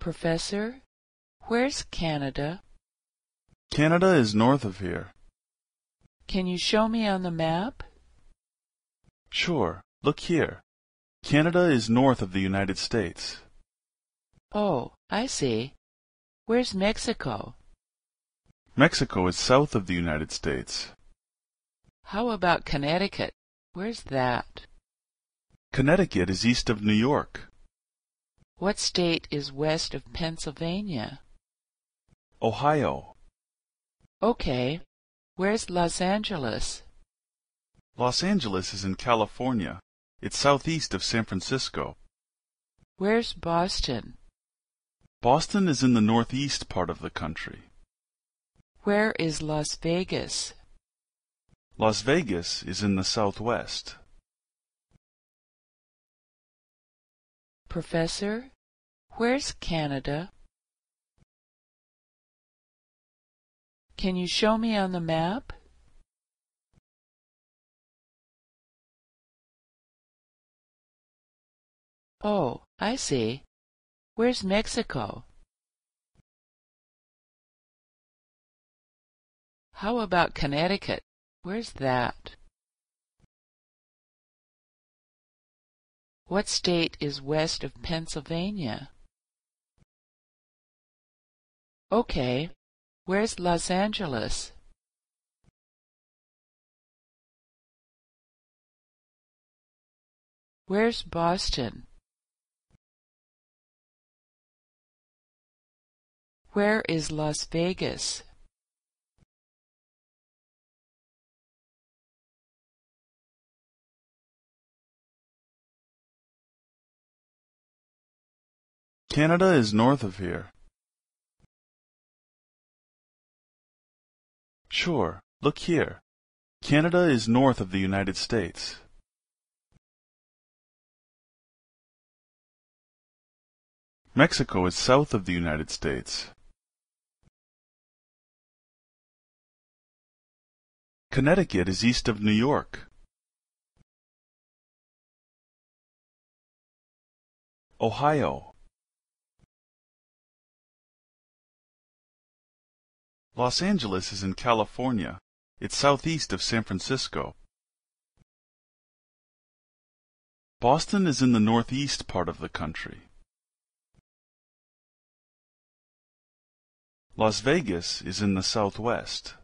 Professor, where's Canada? Canada is north of here. Can you show me on the map? Sure, look here. Canada is north of the United States. Oh, I see. Where's Mexico? Mexico is south of the United States. How about Connecticut? Where's that? Connecticut is east of New York. What state is west of Pennsylvania? Ohio. Okay. Where's Los Angeles? Los Angeles is in California. It's southeast of San Francisco. Where's Boston? Boston is in the northeast part of the country. Where is Las Vegas? Las Vegas is in the southwest. Professor, where's Canada? Can you show me on the map? Oh, I see. Where's Mexico? How about Connecticut? Where's that? What state is west of Pennsylvania? Okay. Where's Los Angeles? Where's Boston? Where is Las Vegas? Canada is north of here. Sure, look here. Canada is north of the United States. Mexico is south of the United States. Connecticut is east of New York. Ohio. Los Angeles is in California. It's southeast of San Francisco. Boston is in the northeast part of the country. Las Vegas is in the southwest.